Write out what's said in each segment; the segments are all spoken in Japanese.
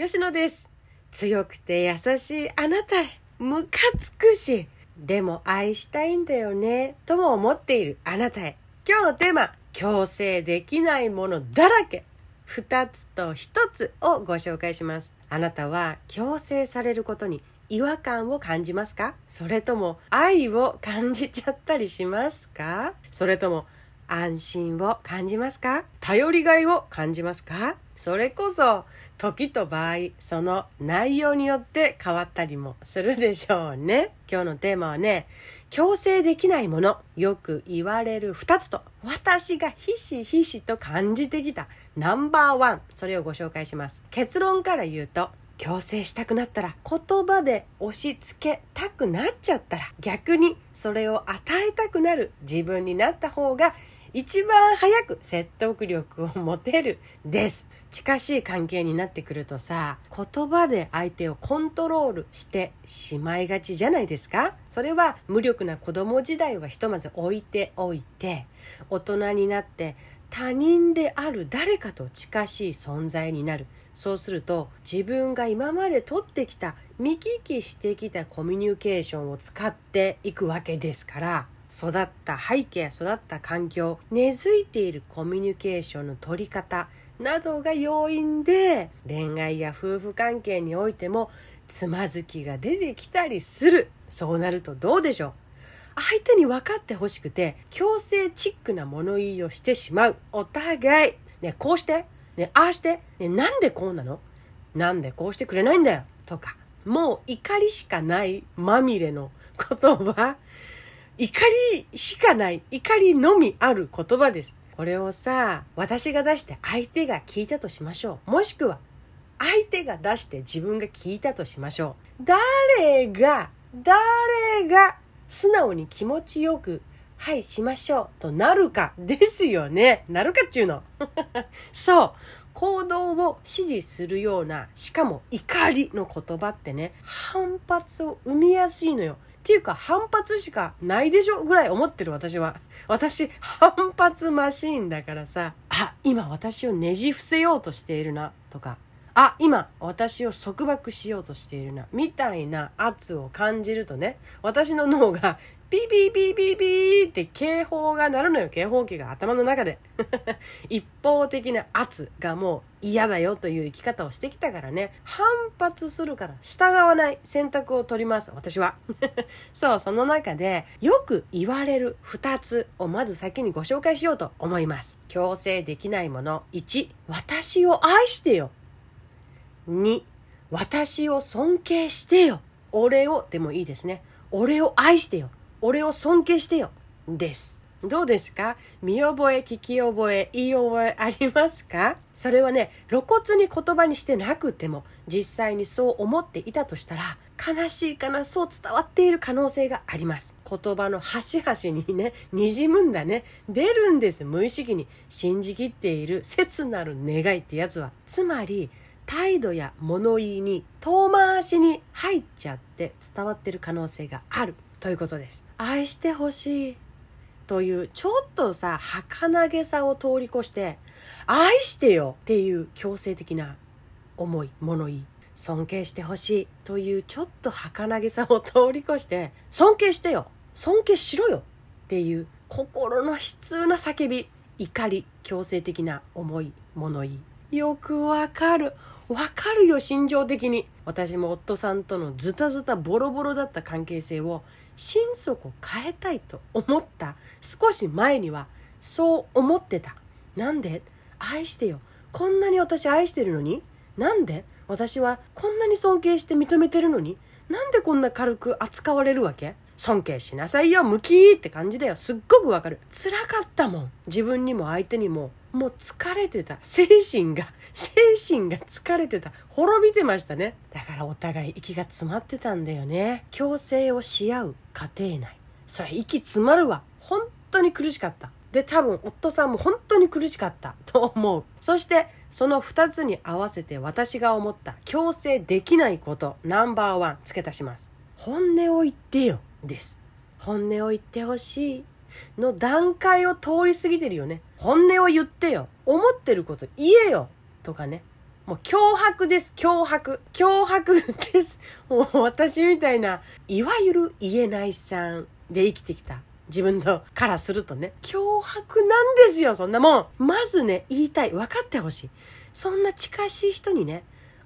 吉野です。強くて優しいあなたへ、ムカつくし、でも愛したいんだよね、とも思っているあなたへ。今日のテーマ、強制できないものだらけ。二つと一つをご紹介します。あなたは強制されることに違和感を感じますか？それとも愛を感じちゃったりしますか？それとも安心を感じますか？頼りがいを感じますか？それこそ時と場合その内容によって変わったりもするでしょうね。今日のテーマはね強制できないものよく言われる2つと私がひしひしと感じてきたナンバーワンそれをご紹介します。結論から言うと強制したくなったら言葉で押し付けたくなっちゃったら逆にそれを与えたくなる自分になった方が一番早く説得力を持てるです。近しい関係になってくるとさ言葉で相手をコントロールしてしまいがちじゃないですか？それは無力な子供時代はひとまず置いておいて大人になって他人である誰かと近しい存在になる。そうすると自分が今まで取ってきた見聞きしてきたコミュニケーションを使っていくわけですから育った背景育った環境根付いているコミュニケーションの取り方などが要因で恋愛や夫婦関係においてもつまずきが出てきたりする。そうなるとどうでしょう？相手に分かってほしくて強制チックな物言いをしてしまう。お互い。ねこうして。ねああして。ねなんでこうなの？なんでこうしてくれないんだよ？とかもう怒りしかないまみれの言葉。怒りしかない怒りのみある言葉です。これをさ私が出して相手が聞いたとしましょう。もしくは相手が出して自分が聞いたとしましょう。誰が誰が素直に気持ちよくはいしましょうとなるかですよね。なるかっちゅうの。そう。行動を指示するようなしかも怒りの言葉ってね反発を生みやすいのよ。ていうか反発しかないでしょぐらい思ってる私は。私反発マシーンだからさ。あ今私をねじ伏せようとしているなとか。あ今私を束縛しようとしているなみたいな圧を感じるとね私の脳がピーピーピーピーピーって警報が鳴るのよ。警報器が頭の中で。一方的な圧がもう嫌だよという生き方をしてきたからね。反発するから従わない選択を取ります私は。そうその中でよく言われる2つをまず先にご紹介しようと思います。強制できないもの。1私を愛してよ。2私を尊敬してよ。俺をでもいいですね。俺を愛してよ。俺を尊敬してよ。です。どうですか？見覚え聞き覚え言い覚えありますか？それはね露骨に言葉にしてなくても実際にそう思っていたとしたら悲しいかな？そう伝わっている可能性があります。言葉の端々にねにじむんだね。出るんです。無意識に。信じきっている。切なる願いってやつは。つまり態度や物言いに遠回しに入っちゃって伝わってる可能性があるということです。愛してほしいというちょっとさ儚げさを通り越して愛してよっていう強制的な思い物言い。尊敬してほしいというちょっと儚げさを通り越して尊敬してよ。尊敬しろよっていう心の悲痛な叫び怒り強制的な思い物言い。よくわかる。わかるよ心情的に。私も夫さんとのズタズタボロボロだった関係性を心底変えたいと思った。少し前にはそう思ってた。なんで？愛してよ。こんなに私愛してるのに？なんで？私はこんなに尊敬して認めてるのに？なんでこんな軽く扱われるわけ？尊敬しなさいよムキーって感じだよ。すっごくわかる。辛かったもん。自分にも相手にも。もう疲れてた。精神が 精神が疲れてた。滅びてましたね。だからお互い息が詰まってたんだよね。強制をし合う家庭内。それ息詰まるわ。本当に苦しかった。で多分夫さんも本当に苦しかった。と思う。そしてその2つに合わせて私が思った。強制できないこと。ナンバーワン。付け足します。本音を言ってよ。です。本音を言ってほしい。の段階を通り過ぎてるよね本音を言ってよ思ってること言えよとかねもう脅迫です、脅迫。脅迫です。もう私みたいな、いわゆる言えないさんで生きてきた自分のからするとね、脅迫なんですよ、そんなもん。まずね、言いたい。分かってほしい。そんな近しい人にね、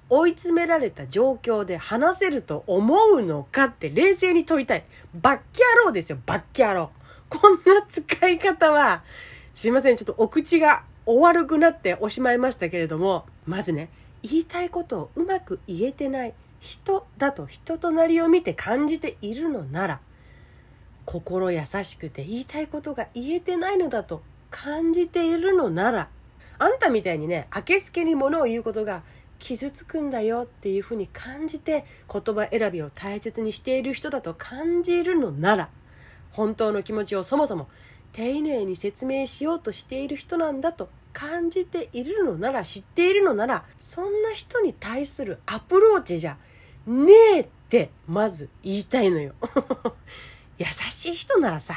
追い詰められた状況で話せると思うのかって冷静に問いたい。バッキャローですよ、バッキャロー。こんな使い方は、すいません、ちょっとお口がお悪くなっておしまいましたけれども、まずね、言いたいことをうまく言えてない人だと人となりを見て感じているのなら、心優しくて言いたいことが言えてないのだと感じているのならあんたみたいにねあけすけにものを言うことが傷つくんだよっていうふうに感じて言葉選びを大切にしている人だと感じるのなら本当の気持ちをそもそも丁寧に説明しようとしている人なんだと感じているのなら知っているのならそんな人に対するアプローチじゃねえってまず言いたいのよ。優しい人ならさ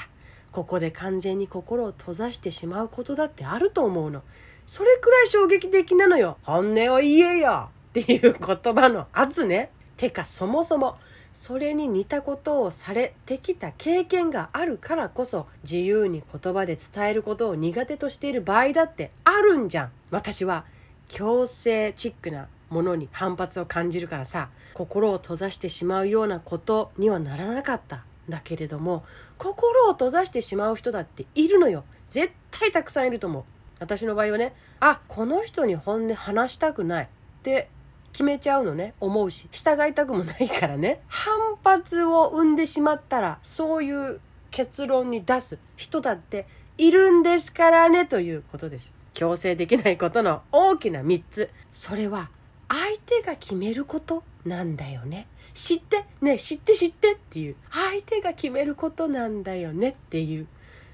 ここで完全に心を閉ざしてしまうことだってあると思うの。それくらい衝撃的なのよ。本音を言えよ。っていう言葉の圧ね。てかそもそもそれに似たことをされてきた経験があるからこそ自由に言葉で伝えることを苦手としている場合だってあるんじゃん。私は強制チックなものに反発を感じるからさ心を閉ざしてしまうようなことにはならなかった。だけれども心を閉ざしてしまう人だっているのよ。絶対たくさんいると思う。私の場合はねあこの人に本音話したくないって決めちゃうのね。思うし。従いたくもないからね。反発を生んでしまったらそういう結論に出す。人だっているんですからね。ということです。強制できないことの大きな3つ。それは相手が決めることなんだよね。知ってね知って知ってっていう。相手が決めることなんだよね。っていう。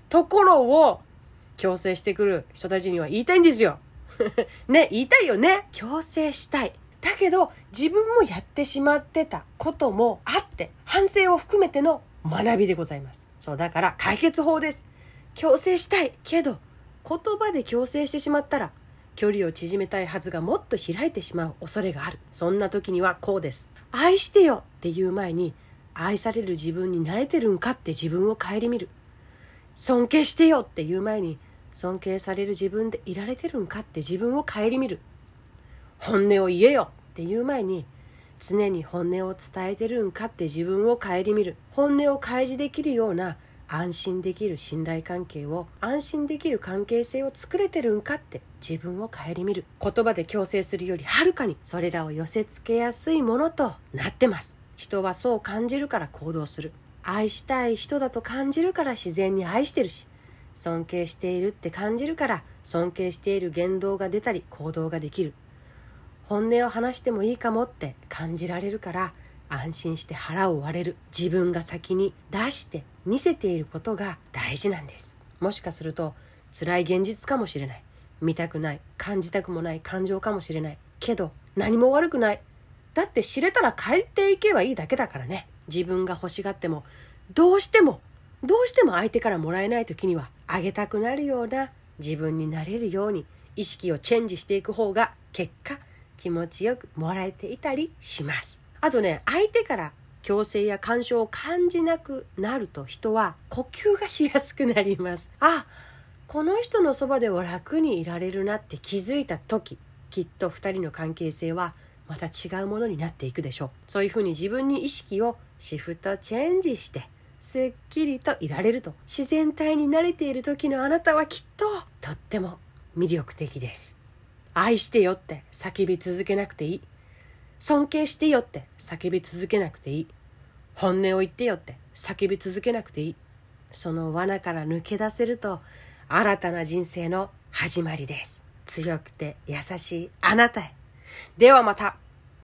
ところを強制してくる人たちには言いたいんですよ。ね、言いたいよね。強制したい。だけど自分もやってしまってたこともあって反省を含めての学びでございます。そうだから解決法です。強制したいけど言葉で強制してしまったら距離を縮めたいはずがもっと開いてしまう恐れがある。そんな時にはこうです。愛してよっていう前に愛される自分に慣れてるんかって自分を顧みる。尊敬してよっていう前に尊敬される自分でいられてるんかって自分を顧みる。本音を言えよっていう前に常に本音を伝えてるんかって自分を顧みる。本音を開示できるような安心できる信頼関係を安心できる関係性を作れてるんかって自分を顧みる。言葉で強制するよりはるかにそれらを寄せ付けやすいものとなってます。人はそう感じるから行動する。愛したい人だと感じるから自然に愛してるし尊敬しているって感じるから尊敬している言動が出たり行動ができる。本音を話してもいいかもって感じられるから安心して腹を割れる自分が先に出して見せていることが大事なんです。もしかすると辛い現実かもしれない。見たくない感じたくもない感情かもしれない。けど何も悪くない。だって知れたら帰っていけばいいだけだからね。自分が欲しがってもどうしてもどうしても相手からもらえない時にはあげたくなるような自分になれるように意識をチェンジしていく方が結果気持ちよくもらえていたりします。あとね相手から強制や干渉を感じなくなると人は呼吸がしやすくなります。あこの人のそばでは楽にいられるなって気づいた時きっと2人の関係性はまた違うものになっていくでしょう。そういうふうに自分に意識をシフトチェンジしてすっきりといられると自然体に慣れている時のあなたはきっととっても魅力的です。愛してよって叫び続けなくていい尊敬してよって叫び続けなくていい。本音を言ってよって叫び続けなくていい。その罠から抜け出せると新たな人生の始まりです。強くて優しいあなたへ。ではまた。